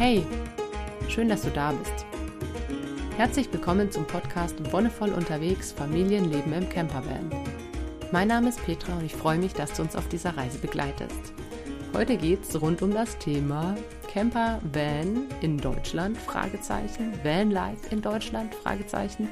Hey, schön, dass du da bist. Herzlich willkommen zum Podcast Wonnevoll unterwegs Familienleben im Campervan. Mein Name ist Petra und ich freue mich, dass du uns auf dieser Reise begleitest. Heute geht es rund um das Thema Camper Van in Deutschland? Fragezeichen. Van Life in Deutschland? Fragezeichen.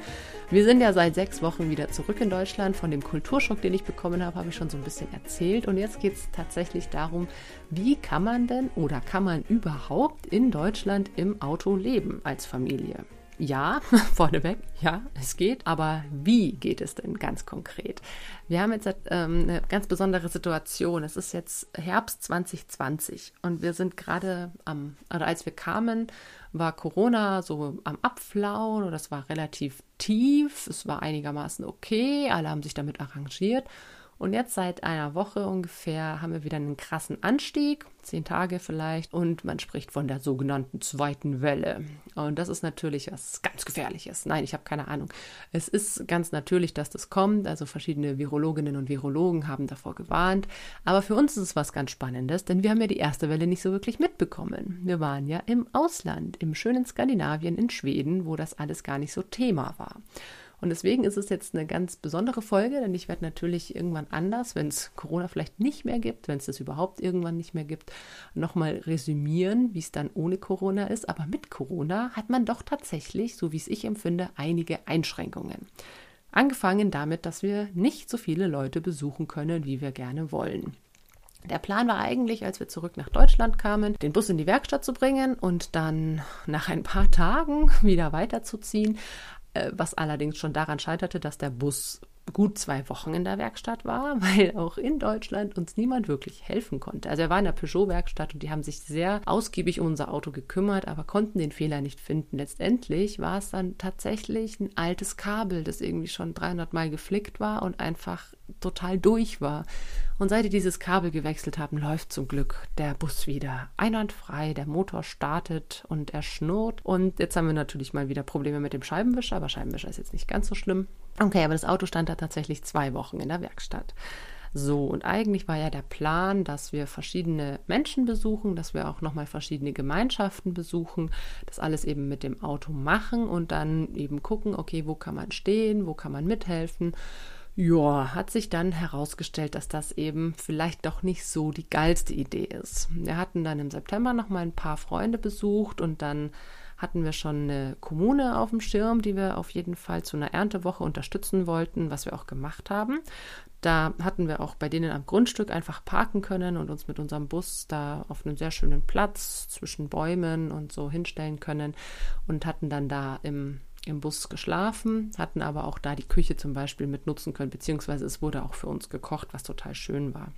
Wir sind ja seit sechs Wochen wieder zurück in Deutschland. Von dem Kulturschock, den ich bekommen habe, habe ich schon so ein bisschen erzählt. Und jetzt geht es tatsächlich darum, wie kann man denn oder kann man überhaupt in Deutschland im Auto leben als Familie? Ja, vorneweg, ja, es geht, aber wie geht es denn ganz konkret? Wir haben jetzt ähm, eine ganz besondere Situation. Es ist jetzt Herbst 2020 und wir sind gerade am, oder als wir kamen, war Corona so am Abflauen oder es war relativ tief, es war einigermaßen okay, alle haben sich damit arrangiert. Und jetzt seit einer Woche ungefähr haben wir wieder einen krassen Anstieg, zehn Tage vielleicht, und man spricht von der sogenannten zweiten Welle. Und das ist natürlich was ganz Gefährliches. Nein, ich habe keine Ahnung. Es ist ganz natürlich, dass das kommt. Also verschiedene Virologinnen und Virologen haben davor gewarnt. Aber für uns ist es was ganz Spannendes, denn wir haben ja die erste Welle nicht so wirklich mitbekommen. Wir waren ja im Ausland, im schönen Skandinavien, in Schweden, wo das alles gar nicht so Thema war. Und deswegen ist es jetzt eine ganz besondere Folge, denn ich werde natürlich irgendwann anders, wenn es Corona vielleicht nicht mehr gibt, wenn es das überhaupt irgendwann nicht mehr gibt, nochmal resümieren, wie es dann ohne Corona ist. Aber mit Corona hat man doch tatsächlich, so wie es ich empfinde, einige Einschränkungen. Angefangen damit, dass wir nicht so viele Leute besuchen können, wie wir gerne wollen. Der Plan war eigentlich, als wir zurück nach Deutschland kamen, den Bus in die Werkstatt zu bringen und dann nach ein paar Tagen wieder weiterzuziehen. Äh, was allerdings schon daran scheiterte, dass der Bus gut zwei Wochen in der Werkstatt war, weil auch in Deutschland uns niemand wirklich helfen konnte. Also er war in der Peugeot-Werkstatt und die haben sich sehr ausgiebig um unser Auto gekümmert, aber konnten den Fehler nicht finden. Letztendlich war es dann tatsächlich ein altes Kabel, das irgendwie schon 300 Mal geflickt war und einfach total durch war. Und seit die dieses Kabel gewechselt haben, läuft zum Glück der Bus wieder einwandfrei. Der Motor startet und er schnurrt. Und jetzt haben wir natürlich mal wieder Probleme mit dem Scheibenwischer, aber Scheibenwischer ist jetzt nicht ganz so schlimm. Okay, aber das Auto stand da tatsächlich zwei Wochen in der Werkstatt. So, und eigentlich war ja der Plan, dass wir verschiedene Menschen besuchen, dass wir auch nochmal verschiedene Gemeinschaften besuchen, das alles eben mit dem Auto machen und dann eben gucken, okay, wo kann man stehen, wo kann man mithelfen ja, hat sich dann herausgestellt, dass das eben vielleicht doch nicht so die geilste Idee ist. Wir hatten dann im September noch mal ein paar Freunde besucht und dann hatten wir schon eine Kommune auf dem Schirm, die wir auf jeden Fall zu einer Erntewoche unterstützen wollten, was wir auch gemacht haben. Da hatten wir auch bei denen am Grundstück einfach parken können und uns mit unserem Bus da auf einem sehr schönen Platz zwischen Bäumen und so hinstellen können und hatten dann da im im Bus geschlafen, hatten aber auch da die Küche zum Beispiel mit nutzen können, beziehungsweise es wurde auch für uns gekocht, was total schön war.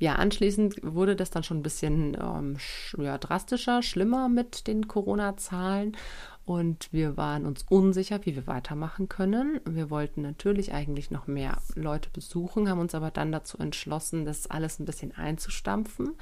Ja, anschließend wurde das dann schon ein bisschen ähm, ja, drastischer, schlimmer mit den Corona-Zahlen und wir waren uns unsicher, wie wir weitermachen können. Wir wollten natürlich eigentlich noch mehr Leute besuchen, haben uns aber dann dazu entschlossen, das alles ein bisschen einzustampfen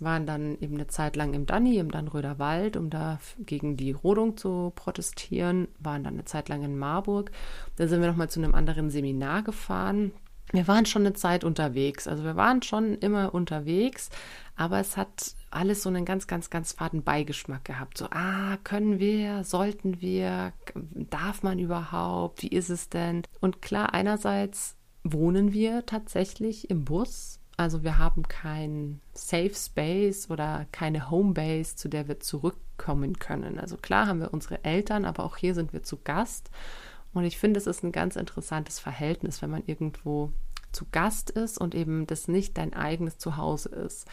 waren dann eben eine Zeit lang im Danny, im Dannröder Wald, um da gegen die Rodung zu protestieren, waren dann eine Zeit lang in Marburg. Dann sind wir nochmal zu einem anderen Seminar gefahren. Wir waren schon eine Zeit unterwegs, also wir waren schon immer unterwegs, aber es hat alles so einen ganz, ganz, ganz faden Beigeschmack gehabt. So, ah, können wir, sollten wir, darf man überhaupt, wie ist es denn? Und klar, einerseits wohnen wir tatsächlich im Bus, also wir haben kein Safe Space oder keine Homebase, zu der wir zurückkommen können. Also klar haben wir unsere Eltern, aber auch hier sind wir zu Gast. Und ich finde, es ist ein ganz interessantes Verhältnis, wenn man irgendwo zu Gast ist und eben das nicht dein eigenes Zuhause ist,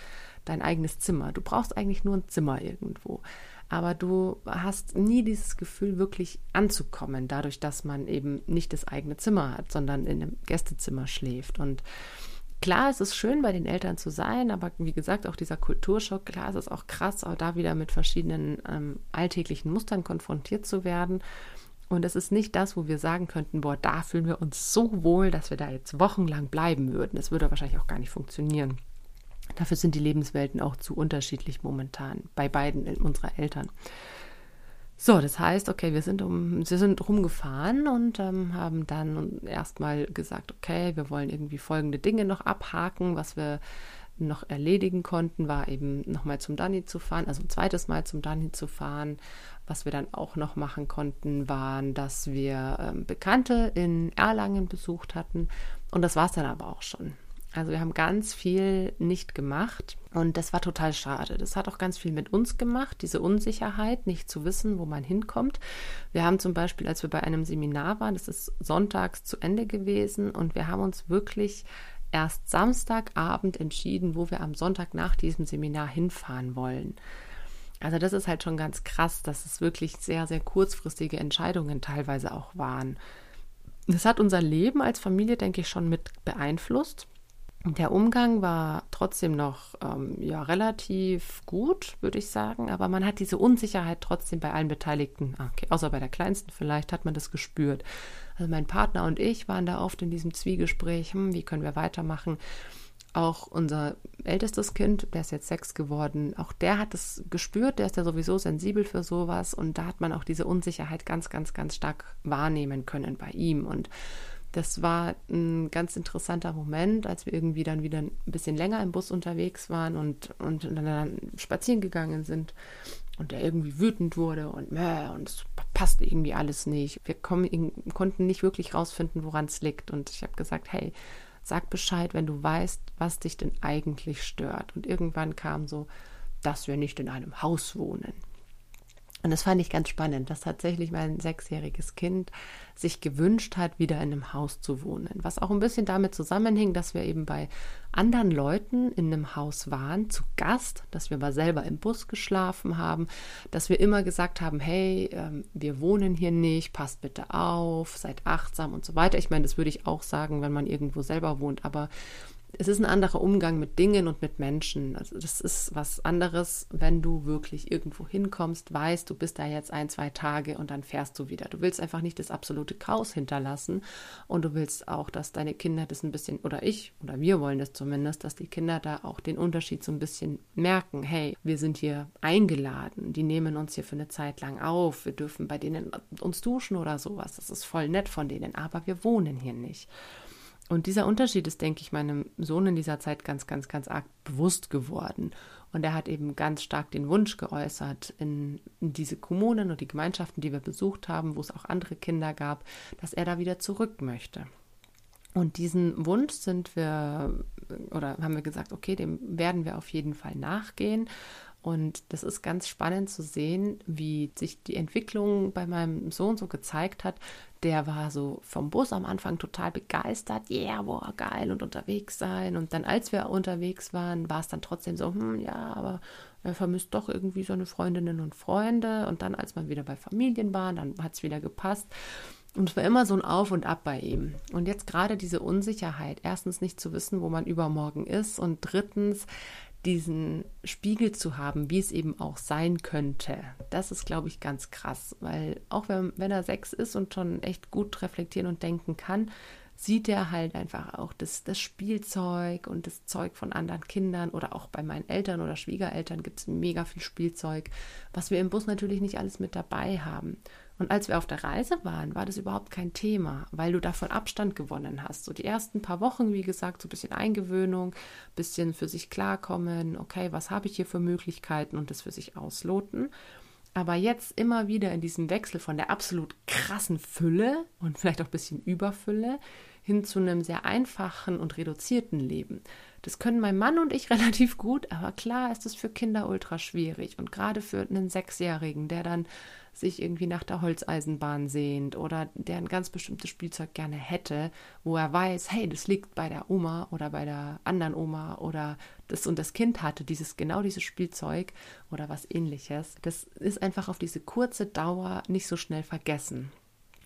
dein eigenes Zimmer. Du brauchst eigentlich nur ein Zimmer irgendwo. Aber du hast nie dieses Gefühl, wirklich anzukommen, dadurch, dass man eben nicht das eigene Zimmer hat, sondern in einem Gästezimmer schläft. Und Klar, es ist schön, bei den Eltern zu sein, aber wie gesagt, auch dieser Kulturschock, klar, es ist auch krass, auch da wieder mit verschiedenen ähm, alltäglichen Mustern konfrontiert zu werden. Und es ist nicht das, wo wir sagen könnten, boah, da fühlen wir uns so wohl, dass wir da jetzt wochenlang bleiben würden. Das würde wahrscheinlich auch gar nicht funktionieren. Dafür sind die Lebenswelten auch zu unterschiedlich momentan bei beiden unserer Eltern. So, das heißt, okay, wir sind um, wir sind rumgefahren und ähm, haben dann erstmal gesagt, okay, wir wollen irgendwie folgende Dinge noch abhaken, was wir noch erledigen konnten, war eben nochmal zum Dani zu fahren, also ein zweites Mal zum Dani zu fahren. Was wir dann auch noch machen konnten, waren, dass wir ähm, Bekannte in Erlangen besucht hatten. Und das war es dann aber auch schon. Also wir haben ganz viel nicht gemacht und das war total schade. Das hat auch ganz viel mit uns gemacht, diese Unsicherheit, nicht zu wissen, wo man hinkommt. Wir haben zum Beispiel, als wir bei einem Seminar waren, das ist sonntags zu Ende gewesen und wir haben uns wirklich erst Samstagabend entschieden, wo wir am Sonntag nach diesem Seminar hinfahren wollen. Also das ist halt schon ganz krass, dass es wirklich sehr, sehr kurzfristige Entscheidungen teilweise auch waren. Das hat unser Leben als Familie, denke ich, schon mit beeinflusst. Der Umgang war trotzdem noch ähm, ja, relativ gut, würde ich sagen, aber man hat diese Unsicherheit trotzdem bei allen Beteiligten, ah, okay, außer bei der Kleinsten vielleicht, hat man das gespürt. Also mein Partner und ich waren da oft in diesem Zwiegespräch, hm, wie können wir weitermachen. Auch unser ältestes Kind, der ist jetzt sechs geworden, auch der hat es gespürt, der ist ja sowieso sensibel für sowas und da hat man auch diese Unsicherheit ganz, ganz, ganz stark wahrnehmen können bei ihm. Und das war ein ganz interessanter Moment, als wir irgendwie dann wieder ein bisschen länger im Bus unterwegs waren und, und dann spazieren gegangen sind und der irgendwie wütend wurde und und es passt irgendwie alles nicht. Wir kommen, konnten nicht wirklich rausfinden, woran es liegt. Und ich habe gesagt, hey, sag Bescheid, wenn du weißt, was dich denn eigentlich stört. Und irgendwann kam so, dass wir nicht in einem Haus wohnen. Und das fand ich ganz spannend, dass tatsächlich mein sechsjähriges Kind sich gewünscht hat, wieder in einem Haus zu wohnen. Was auch ein bisschen damit zusammenhing, dass wir eben bei anderen Leuten in einem Haus waren, zu Gast, dass wir mal selber im Bus geschlafen haben, dass wir immer gesagt haben, hey, ähm, wir wohnen hier nicht, passt bitte auf, seid achtsam und so weiter. Ich meine, das würde ich auch sagen, wenn man irgendwo selber wohnt, aber es ist ein anderer Umgang mit Dingen und mit Menschen. Also das ist was anderes, wenn du wirklich irgendwo hinkommst, weißt, du bist da jetzt ein, zwei Tage und dann fährst du wieder. Du willst einfach nicht das absolute Chaos hinterlassen und du willst auch, dass deine Kinder das ein bisschen, oder ich, oder wir wollen das zumindest, dass die Kinder da auch den Unterschied so ein bisschen merken. Hey, wir sind hier eingeladen, die nehmen uns hier für eine Zeit lang auf, wir dürfen bei denen uns duschen oder sowas. Das ist voll nett von denen, aber wir wohnen hier nicht. Und dieser Unterschied ist, denke ich, meinem Sohn in dieser Zeit ganz, ganz, ganz arg bewusst geworden. Und er hat eben ganz stark den Wunsch geäußert, in, in, diese Kommunen und die Gemeinschaften, die wir besucht haben, wo es auch andere Kinder gab, dass er da wieder zurück möchte. Und diesen Wunsch sind wir, oder haben wir gesagt, okay, dem werden wir auf jeden Fall nachgehen. Und das ist ganz spannend zu sehen, wie sich die Entwicklung bei meinem Sohn so gezeigt hat. Der war so vom Bus am Anfang total begeistert. Yeah, boah, geil und unterwegs sein. Und dann, als wir unterwegs waren, war es dann trotzdem so, hm, ja, aber er vermisst doch irgendwie seine Freundinnen und Freunde. Und dann, als man wieder bei Familien war, dann hat es wieder gepasst. Und es war immer so ein Auf und Ab bei ihm. Und jetzt gerade diese Unsicherheit, erstens nicht zu wissen, wo man übermorgen ist und drittens diesen Spiegel zu haben, wie es eben auch sein könnte, das ist, glaube ich, ganz krass. Weil auch wenn, wenn er sechs ist und schon echt gut reflektieren und denken kann, sieht er halt einfach auch das, das Spielzeug und das Zeug von anderen Kindern oder auch bei meinen Eltern oder Schwiegereltern gibt es mega viel Spielzeug, was wir im Bus natürlich nicht alles mit dabei haben. Und als wir auf der Reise waren, war das überhaupt kein Thema, weil du davon Abstand gewonnen hast. So die ersten paar Wochen, wie gesagt, so ein bisschen Eingewöhnung, bisschen für sich klarkommen, okay, was habe ich hier für Möglichkeiten und das für sich ausloten. Aber jetzt immer wieder in diesem Wechsel von der absolut krassen Fülle und vielleicht auch ein bisschen Überfülle hin zu einem sehr einfachen und reduzierten Leben. Das können mein Mann und ich relativ gut, aber klar ist es für Kinder ultra schwierig und gerade für einen Sechsjährigen, der dann sich irgendwie nach der Holzeisenbahn sehnt oder der ein ganz bestimmtes Spielzeug gerne hätte, wo er weiß, hey, das liegt bei der Oma oder bei der anderen Oma oder das und das Kind hatte dieses genau dieses Spielzeug oder was ähnliches. Das ist einfach auf diese kurze Dauer nicht so schnell vergessen.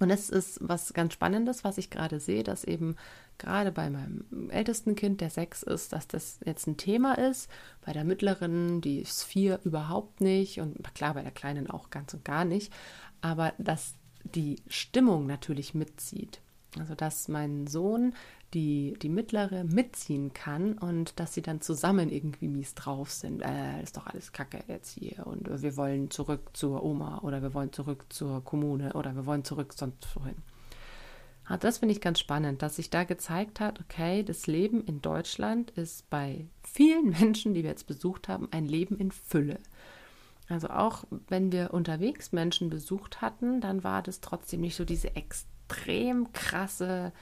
Und es ist was ganz Spannendes, was ich gerade sehe, dass eben gerade bei meinem ältesten Kind, der sechs ist, dass das jetzt ein Thema ist. Bei der mittleren, die ist vier, überhaupt nicht. Und klar, bei der kleinen auch ganz und gar nicht. Aber dass die Stimmung natürlich mitzieht. Also, dass mein Sohn die, die mittlere mitziehen kann und dass sie dann zusammen irgendwie mies drauf sind. Äh, ist doch alles Kacke jetzt hier und wir wollen zurück zur Oma oder wir wollen zurück zur Kommune oder wir wollen zurück sonst wohin. Ah, das finde ich ganz spannend, dass sich da gezeigt hat, okay, das Leben in Deutschland ist bei vielen Menschen, die wir jetzt besucht haben, ein Leben in Fülle. Also auch wenn wir unterwegs Menschen besucht hatten, dann war das trotzdem nicht so diese extrem krasse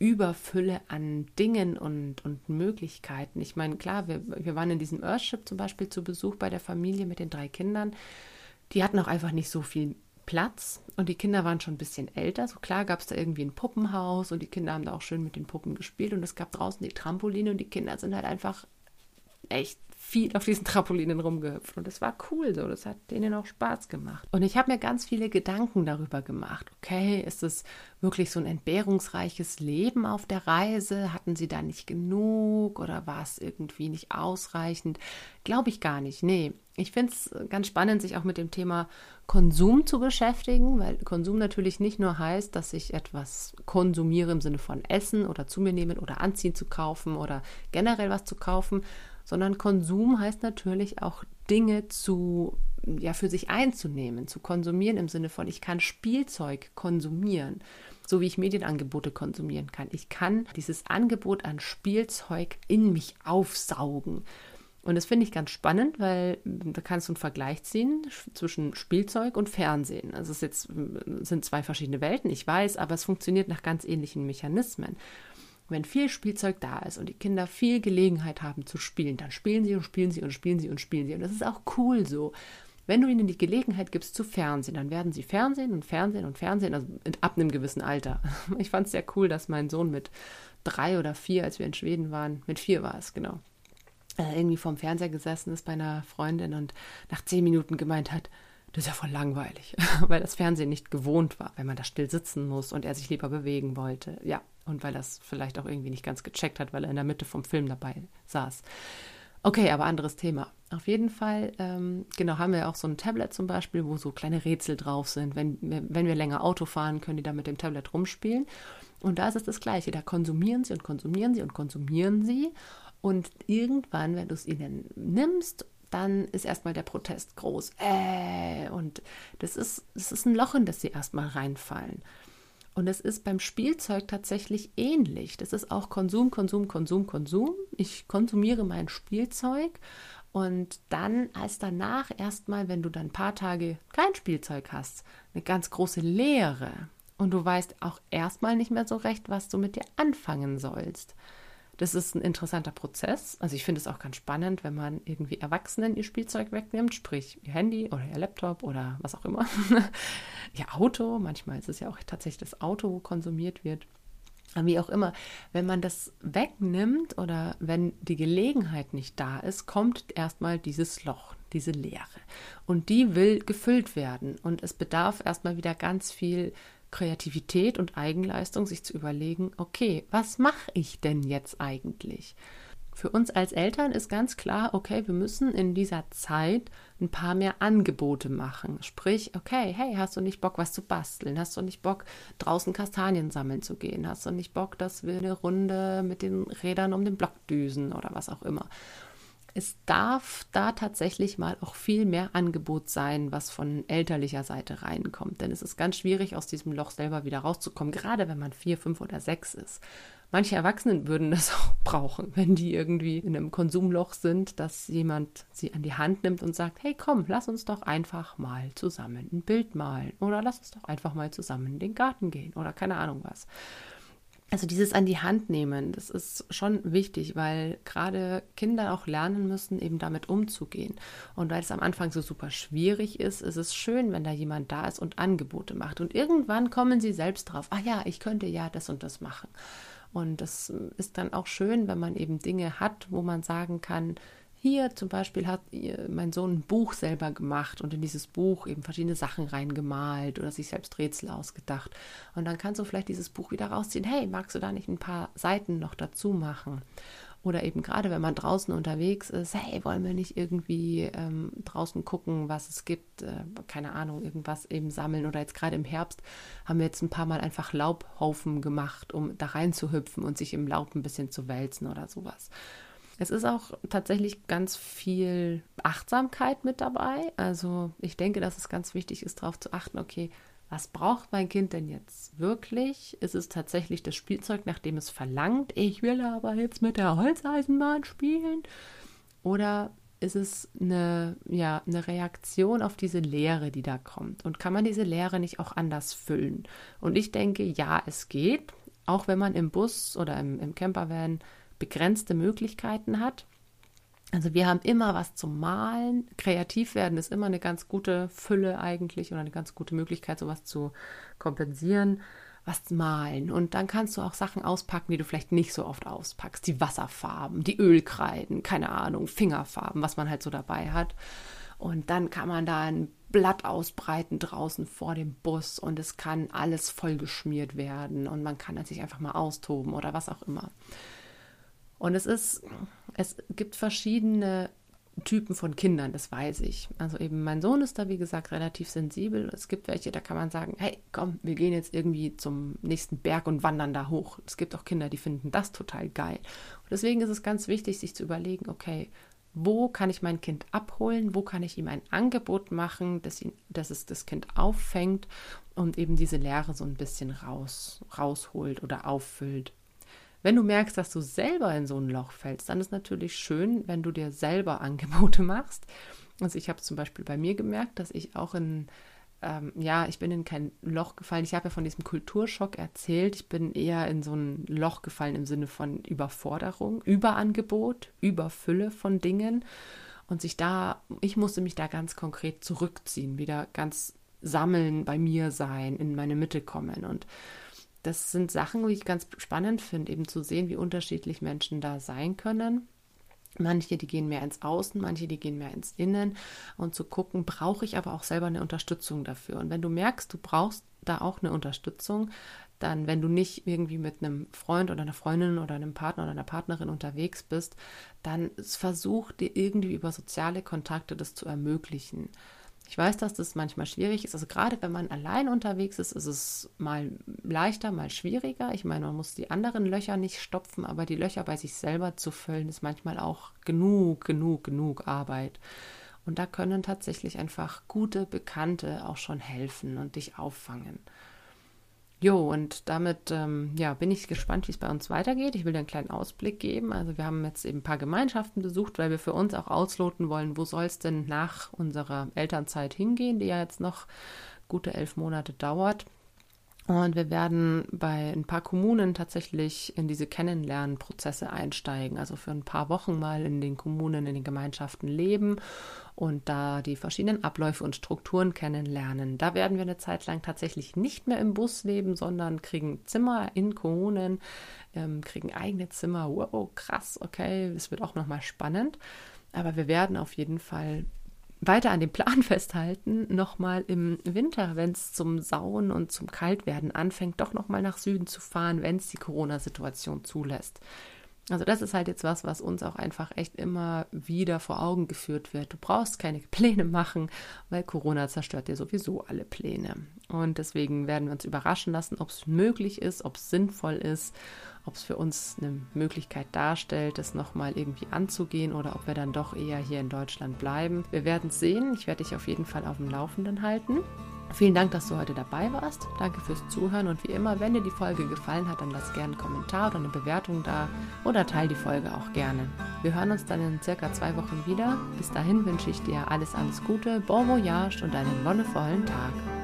Überfülle an Dingen und, und Möglichkeiten. Ich meine, klar, wir, wir waren in diesem Earthship zum Beispiel zu Besuch bei der Familie mit den drei Kindern. Die hatten auch einfach nicht so viel Platz und die Kinder waren schon ein bisschen älter. So klar gab es da irgendwie ein Puppenhaus und die Kinder haben da auch schön mit den Puppen gespielt und es gab draußen die Trampoline und die Kinder sind halt einfach echt viel auf diesen Trampolinen rumgehüpft und das war cool so, das hat denen auch Spaß gemacht. Und ich habe mir ganz viele Gedanken darüber gemacht. Okay, ist es wirklich so ein entbehrungsreiches Leben auf der Reise? Hatten sie da nicht genug oder war es irgendwie nicht ausreichend? Glaube ich gar nicht. Nee, ich finde es ganz spannend, sich auch mit dem Thema Konsum zu beschäftigen, weil Konsum natürlich nicht nur heißt, dass ich etwas konsumiere im Sinne von Essen oder zu mir nehmen oder anziehen zu kaufen oder generell was zu kaufen, sondern Konsum heißt natürlich auch Dinge zu, ja, für sich einzunehmen, zu konsumieren im Sinne von, ich kann Spielzeug konsumieren, so wie ich Medienangebote konsumieren kann. Ich kann dieses Angebot an Spielzeug in mich aufsaugen. Und das finde ich ganz spannend, weil da kannst du einen Vergleich ziehen zwischen Spielzeug und Fernsehen. Also es jetzt, sind zwei verschiedene Welten, ich weiß, aber es funktioniert nach ganz ähnlichen Mechanismen. Wenn viel Spielzeug da ist und die Kinder viel Gelegenheit haben zu spielen, dann spielen sie und spielen sie und spielen sie und spielen sie. Und das ist auch cool so. Wenn du ihnen die Gelegenheit gibst zu Fernsehen, dann werden sie Fernsehen und Fernsehen und Fernsehen, also ab einem gewissen Alter. Ich fand es sehr cool, dass mein Sohn mit drei oder vier, als wir in Schweden waren, mit vier war es, genau, äh, irgendwie vorm Fernseher gesessen ist bei einer Freundin und nach zehn Minuten gemeint hat, das ist ja voll langweilig, weil das Fernsehen nicht gewohnt war, wenn man da still sitzen muss und er sich lieber bewegen wollte. Ja, und weil das vielleicht auch irgendwie nicht ganz gecheckt hat, weil er in der Mitte vom Film dabei saß. Okay, aber anderes Thema. Auf jeden Fall, ähm, genau, haben wir auch so ein Tablet zum Beispiel, wo so kleine Rätsel drauf sind. Wenn, wenn wir länger Auto fahren, können die da mit dem Tablet rumspielen. Und da ist es das Gleiche. Da konsumieren sie und konsumieren sie und konsumieren sie. Und irgendwann, wenn du es ihnen nimmst dann ist erstmal der Protest groß. Äh, und das ist, das ist ein Loch, in das sie erstmal reinfallen. Und es ist beim Spielzeug tatsächlich ähnlich. Das ist auch Konsum, Konsum, Konsum, Konsum. Ich konsumiere mein Spielzeug und dann als danach erstmal, wenn du dann ein paar Tage kein Spielzeug hast, eine ganz große Leere. Und du weißt auch erstmal nicht mehr so recht, was du mit dir anfangen sollst. Das ist ein interessanter Prozess. Also ich finde es auch ganz spannend, wenn man irgendwie Erwachsenen ihr Spielzeug wegnimmt, sprich ihr Handy oder ihr Laptop oder was auch immer. ihr Auto, manchmal ist es ja auch tatsächlich das Auto, wo konsumiert wird. Wie auch immer, wenn man das wegnimmt oder wenn die Gelegenheit nicht da ist, kommt erstmal dieses Loch, diese Leere. Und die will gefüllt werden. Und es bedarf erstmal wieder ganz viel Kreativität und Eigenleistung, sich zu überlegen, okay, was mache ich denn jetzt eigentlich? Für uns als Eltern ist ganz klar, okay, wir müssen in dieser Zeit ein paar mehr Angebote machen. Sprich, okay, hey, hast du nicht Bock, was zu basteln? Hast du nicht Bock, draußen Kastanien sammeln zu gehen? Hast du nicht Bock, dass wir eine Runde mit den Rädern um den Block düsen oder was auch immer? Es darf da tatsächlich mal auch viel mehr Angebot sein, was von elterlicher Seite reinkommt. Denn es ist ganz schwierig, aus diesem Loch selber wieder rauszukommen, gerade wenn man vier, fünf oder sechs ist. Manche Erwachsenen würden das auch brauchen, wenn die irgendwie in einem Konsumloch sind, dass jemand sie an die Hand nimmt und sagt, hey komm, lass uns doch einfach mal zusammen ein Bild malen oder lass uns doch einfach mal zusammen in den Garten gehen oder keine Ahnung was. Also dieses an die Hand nehmen, das ist schon wichtig, weil gerade Kinder auch lernen müssen, eben damit umzugehen. Und weil es am Anfang so super schwierig ist, ist es schön, wenn da jemand da ist und Angebote macht. Und irgendwann kommen sie selbst drauf, ah ja, ich könnte ja das und das machen. Und das ist dann auch schön, wenn man eben Dinge hat, wo man sagen kann, hier zum Beispiel hat mein Sohn ein Buch selber gemacht und in dieses Buch eben verschiedene Sachen reingemalt oder sich selbst Rätsel ausgedacht. Und dann kannst du vielleicht dieses Buch wieder rausziehen. Hey, magst du da nicht ein paar Seiten noch dazu machen? Oder eben gerade, wenn man draußen unterwegs ist, hey, wollen wir nicht irgendwie ähm, draußen gucken, was es gibt, äh, keine Ahnung, irgendwas eben sammeln. Oder jetzt gerade im Herbst haben wir jetzt ein paar Mal einfach Laubhaufen gemacht, um da reinzuhüpfen und sich im Laub ein bisschen zu wälzen oder sowas. Es ist auch tatsächlich ganz viel Achtsamkeit mit dabei. Also ich denke, dass es ganz wichtig ist, darauf zu achten, okay, was braucht mein Kind denn jetzt wirklich? Ist es tatsächlich das Spielzeug, nach dem es verlangt? Ich will aber jetzt mit der Holzeisenbahn spielen. Oder ist es eine, ja, eine Reaktion auf diese Leere, die da kommt? Und kann man diese Leere nicht auch anders füllen? Und ich denke, ja, es geht, auch wenn man im Bus oder im, im Campervan begrenzte Möglichkeiten hat. Also wir haben immer was zum Malen. Kreativ werden ist immer eine ganz gute Fülle eigentlich oder eine ganz gute Möglichkeit, sowas zu kompensieren. Was malen. Und dann kannst du auch Sachen auspacken, die du vielleicht nicht so oft auspackst. Die Wasserfarben, die Ölkreiden, keine Ahnung, Fingerfarben, was man halt so dabei hat. Und dann kann man da ein Blatt ausbreiten draußen vor dem Bus und es kann alles vollgeschmiert werden und man kann sich einfach mal austoben oder was auch immer. Und es ist, es gibt verschiedene Typen von Kindern, das weiß ich. Also eben mein Sohn ist da, wie gesagt, relativ sensibel. Es gibt welche, da kann man sagen, hey, komm, wir gehen jetzt irgendwie zum nächsten Berg und wandern da hoch. Es gibt auch Kinder, die finden das total geil. Und deswegen ist es ganz wichtig, sich zu überlegen, okay, wo kann ich mein Kind abholen, wo kann ich ihm ein Angebot machen, dass, ihn, dass es das Kind auffängt und eben diese Lehre so ein bisschen raus, rausholt oder auffüllt. Wenn du merkst, dass du selber in so ein Loch fällst, dann ist natürlich schön, wenn du dir selber Angebote machst. Also ich habe zum Beispiel bei mir gemerkt, dass ich auch in, ähm, ja, ich bin in kein Loch gefallen. Ich habe ja von diesem Kulturschock erzählt. Ich bin eher in so ein Loch gefallen im Sinne von Überforderung, Überangebot, Überfülle von Dingen. Und sich da, ich musste mich da ganz konkret zurückziehen, wieder ganz sammeln, bei mir sein, in meine Mitte kommen. Und das sind Sachen, die ich ganz spannend finde, eben zu sehen, wie unterschiedlich Menschen da sein können. Manche, die gehen mehr ins Außen, manche, die gehen mehr ins Innen und zu gucken, brauche ich aber auch selber eine Unterstützung dafür. Und wenn du merkst, du brauchst da auch eine Unterstützung, dann, wenn du nicht irgendwie mit einem Freund oder einer Freundin oder einem Partner oder einer Partnerin unterwegs bist, dann versuch dir irgendwie über soziale Kontakte das zu ermöglichen. Ich weiß, dass das manchmal schwierig ist. Also gerade wenn man allein unterwegs ist, ist es mal leichter, mal schwieriger. Ich meine, man muss die anderen Löcher nicht stopfen, aber die Löcher bei sich selber zu füllen, ist manchmal auch genug, genug, genug Arbeit. Und da können tatsächlich einfach gute Bekannte auch schon helfen und dich auffangen. Jo, und damit ähm, ja, bin ich gespannt, wie es bei uns weitergeht. Ich will dir einen kleinen Ausblick geben. Also wir haben jetzt eben ein paar Gemeinschaften besucht, weil wir für uns auch ausloten wollen, wo soll es denn nach unserer Elternzeit hingehen, die ja jetzt noch gute elf Monate dauert. Und wir werden bei ein paar Kommunen tatsächlich in diese Kennenlernprozesse einsteigen. Also für ein paar Wochen mal in den Kommunen, in den Gemeinschaften leben und da die verschiedenen Abläufe und Strukturen kennenlernen. Da werden wir eine Zeit lang tatsächlich nicht mehr im Bus leben, sondern kriegen Zimmer in Kommunen, ähm, kriegen eigene Zimmer. Wow, krass, okay, es wird auch nochmal spannend. Aber wir werden auf jeden Fall weiter an dem Plan festhalten, nochmal im Winter, wenn es zum Sauen und zum Kaltwerden anfängt, doch nochmal nach Süden zu fahren, wenn es die Corona-Situation zulässt. Also das ist halt jetzt was, was uns auch einfach echt immer wieder vor Augen geführt wird. Du brauchst keine Pläne machen, weil Corona zerstört dir sowieso alle Pläne. Und deswegen werden wir uns überraschen lassen, ob es möglich ist, ob es sinnvoll ist, ob es für uns eine Möglichkeit darstellt, das nochmal irgendwie anzugehen oder ob wir dann doch eher hier in Deutschland bleiben. Wir werden es sehen. Ich werde dich auf jeden Fall auf dem Laufenden halten. Vielen Dank, dass du heute dabei warst. Danke fürs Zuhören und wie immer, wenn dir die Folge gefallen hat, dann lass gerne einen Kommentar oder eine Bewertung da oder teile die Folge auch gerne. Wir hören uns dann in circa zwei Wochen wieder. Bis dahin wünsche ich dir alles, alles Gute, bon voyage und einen wonnevollen Tag.